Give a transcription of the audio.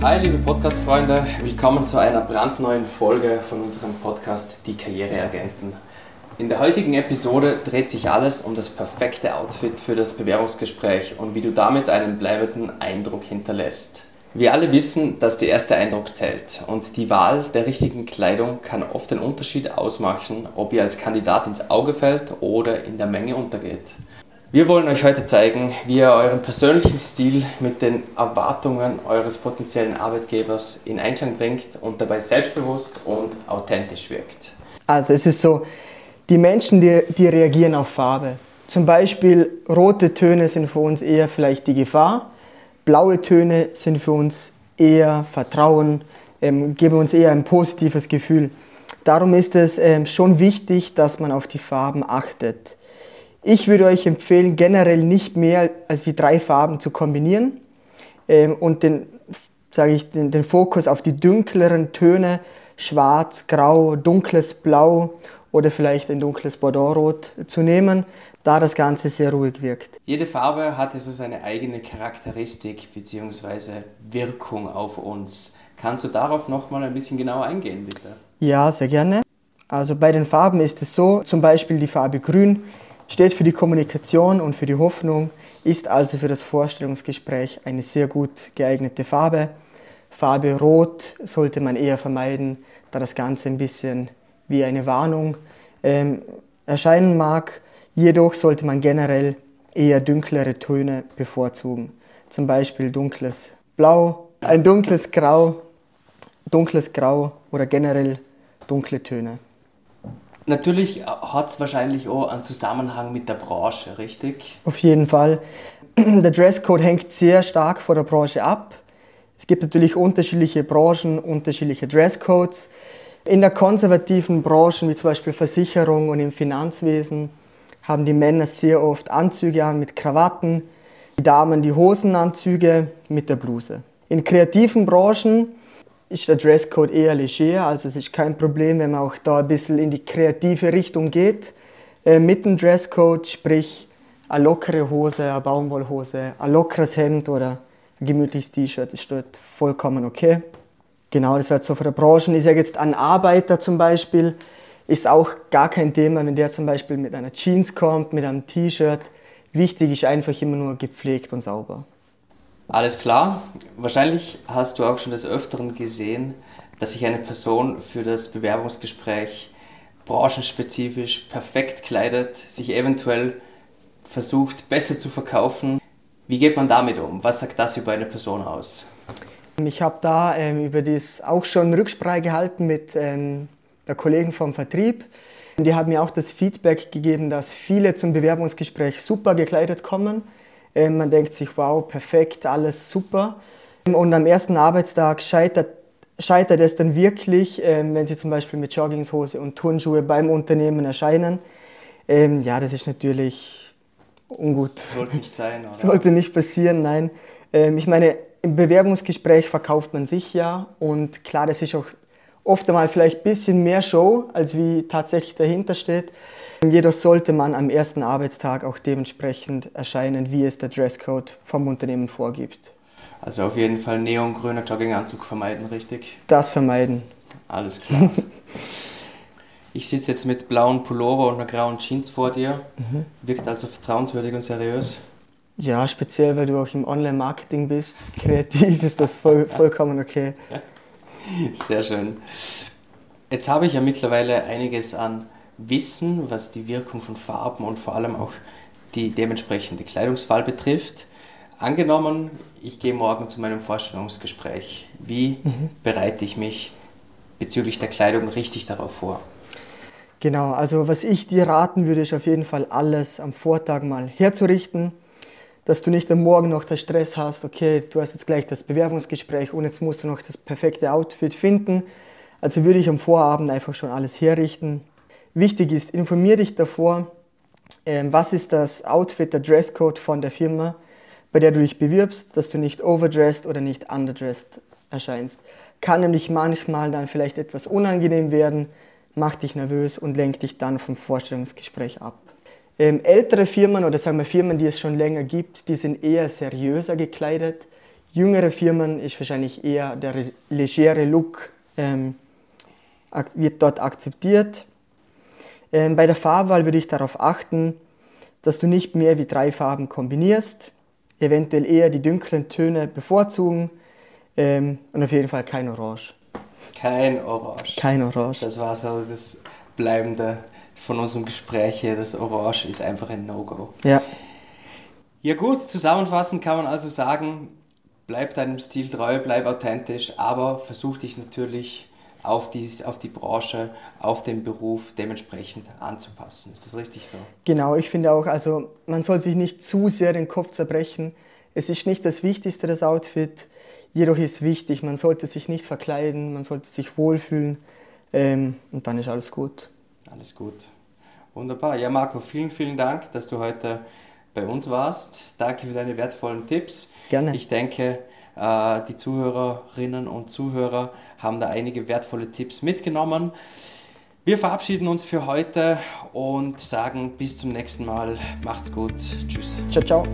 Hi liebe Podcast-Freunde, willkommen zu einer brandneuen Folge von unserem Podcast Die Karriereagenten. In der heutigen Episode dreht sich alles um das perfekte Outfit für das Bewerbungsgespräch und wie du damit einen bleibenden Eindruck hinterlässt. Wir alle wissen, dass der erste Eindruck zählt und die Wahl der richtigen Kleidung kann oft den Unterschied ausmachen, ob ihr als Kandidat ins Auge fällt oder in der Menge untergeht. Wir wollen euch heute zeigen, wie ihr euren persönlichen Stil mit den Erwartungen eures potenziellen Arbeitgebers in Einklang bringt und dabei selbstbewusst und authentisch wirkt. Also es ist so, die Menschen, die, die reagieren auf Farbe. Zum Beispiel rote Töne sind für uns eher vielleicht die Gefahr Blaue Töne sind für uns eher Vertrauen, ähm, geben uns eher ein positives Gefühl. Darum ist es ähm, schon wichtig, dass man auf die Farben achtet. Ich würde euch empfehlen, generell nicht mehr als wie drei Farben zu kombinieren ähm, und den, sage ich, den, den Fokus auf die dunkleren Töne, schwarz, grau, dunkles Blau oder vielleicht ein dunkles Bordeauxrot zu nehmen, da das Ganze sehr ruhig wirkt. Jede Farbe hat so seine eigene Charakteristik bzw. Wirkung auf uns. Kannst du darauf noch mal ein bisschen genauer eingehen, bitte? Ja, sehr gerne. Also bei den Farben ist es so, zum Beispiel die Farbe Grün steht für die Kommunikation und für die Hoffnung, ist also für das Vorstellungsgespräch eine sehr gut geeignete Farbe. Farbe Rot sollte man eher vermeiden, da das Ganze ein bisschen wie eine Warnung ähm, erscheinen mag. Jedoch sollte man generell eher dunklere Töne bevorzugen. Zum Beispiel dunkles Blau, ein dunkles Grau, dunkles Grau oder generell dunkle Töne. Natürlich hat es wahrscheinlich auch einen Zusammenhang mit der Branche, richtig? Auf jeden Fall. Der Dresscode hängt sehr stark von der Branche ab. Es gibt natürlich unterschiedliche Branchen, unterschiedliche Dresscodes. In der konservativen Branchen, wie zum Beispiel Versicherung und im Finanzwesen, haben die Männer sehr oft Anzüge an mit Krawatten, die Damen die Hosenanzüge mit der Bluse. In kreativen Branchen ist der Dresscode eher leger, also es ist kein Problem, wenn man auch da ein bisschen in die kreative Richtung geht. Äh, mit dem Dresscode, sprich eine lockere Hose, eine Baumwollhose, ein lockeres Hemd oder ein gemütliches T-Shirt ist dort vollkommen okay. Genau, das wäre so für die Branchen. Ich sage jetzt ein Arbeiter zum Beispiel, ist auch gar kein Thema, wenn der zum Beispiel mit einer Jeans kommt, mit einem T-Shirt. Wichtig ist einfach immer nur gepflegt und sauber. Alles klar. Wahrscheinlich hast du auch schon des Öfteren gesehen, dass sich eine Person für das Bewerbungsgespräch branchenspezifisch perfekt kleidet, sich eventuell versucht, besser zu verkaufen. Wie geht man damit um? Was sagt das über eine Person aus? Ich habe da ähm, über das auch schon Rücksprache gehalten mit ähm, der Kollegen vom Vertrieb. Die haben mir auch das Feedback gegeben, dass viele zum Bewerbungsgespräch super gekleidet kommen. Ähm, man denkt sich, wow, perfekt, alles super. Und am ersten Arbeitstag scheitert, scheitert es dann wirklich, ähm, wenn sie zum Beispiel mit Joggingshose und Turnschuhe beim Unternehmen erscheinen. Ähm, ja, das ist natürlich ungut. Das sollte nicht sein, oder? Sollte nicht passieren, nein. Ähm, ich meine, im Bewerbungsgespräch verkauft man sich ja und klar, das ist auch oft einmal vielleicht ein bisschen mehr Show, als wie tatsächlich dahinter steht. Jedoch sollte man am ersten Arbeitstag auch dementsprechend erscheinen, wie es der Dresscode vom Unternehmen vorgibt. Also auf jeden Fall neongrüner Jogginganzug vermeiden, richtig? Das vermeiden. Alles klar. ich sitze jetzt mit blauen Pullover und einer grauen Jeans vor dir. Mhm. Wirkt also vertrauenswürdig und seriös. Ja, speziell weil du auch im Online-Marketing bist, kreativ ist das voll, vollkommen okay. Sehr schön. Jetzt habe ich ja mittlerweile einiges an Wissen, was die Wirkung von Farben und vor allem auch die dementsprechende Kleidungswahl betrifft. Angenommen, ich gehe morgen zu meinem Vorstellungsgespräch. Wie mhm. bereite ich mich bezüglich der Kleidung richtig darauf vor? Genau, also was ich dir raten würde, ist auf jeden Fall alles am Vortag mal herzurichten dass du nicht am Morgen noch den Stress hast, okay, du hast jetzt gleich das Bewerbungsgespräch und jetzt musst du noch das perfekte Outfit finden. Also würde ich am Vorabend einfach schon alles herrichten. Wichtig ist, informier dich davor, ähm, was ist das Outfit, der Dresscode von der Firma, bei der du dich bewirbst, dass du nicht overdressed oder nicht underdressed erscheinst. Kann nämlich manchmal dann vielleicht etwas unangenehm werden, macht dich nervös und lenkt dich dann vom Vorstellungsgespräch ab. Ähm, ältere Firmen oder sagen wir Firmen, die es schon länger gibt, die sind eher seriöser gekleidet. jüngere Firmen ist wahrscheinlich eher der legere Look ähm, wird dort akzeptiert. Ähm, bei der Farbwahl würde ich darauf achten, dass du nicht mehr wie drei Farben kombinierst, eventuell eher die dunklen Töne bevorzugen ähm, und auf jeden Fall kein Orange. Kein Orange. Kein Orange. Das war so das Bleibende von unserem Gespräch hier. Das Orange ist einfach ein No-Go. Ja. Ja gut, zusammenfassend kann man also sagen, bleib deinem Stil treu, bleib authentisch, aber versuch dich natürlich auf die, auf die Branche, auf den Beruf dementsprechend anzupassen. Ist das richtig so? Genau, ich finde auch, also man soll sich nicht zu sehr den Kopf zerbrechen. Es ist nicht das Wichtigste, das Outfit. Jedoch ist wichtig, man sollte sich nicht verkleiden, man sollte sich wohlfühlen ähm, und dann ist alles gut. Alles gut. Wunderbar. Ja, Marco, vielen, vielen Dank, dass du heute bei uns warst. Danke für deine wertvollen Tipps. Gerne. Ich denke, die Zuhörerinnen und Zuhörer haben da einige wertvolle Tipps mitgenommen. Wir verabschieden uns für heute und sagen bis zum nächsten Mal. Macht's gut. Tschüss. Ciao, ciao.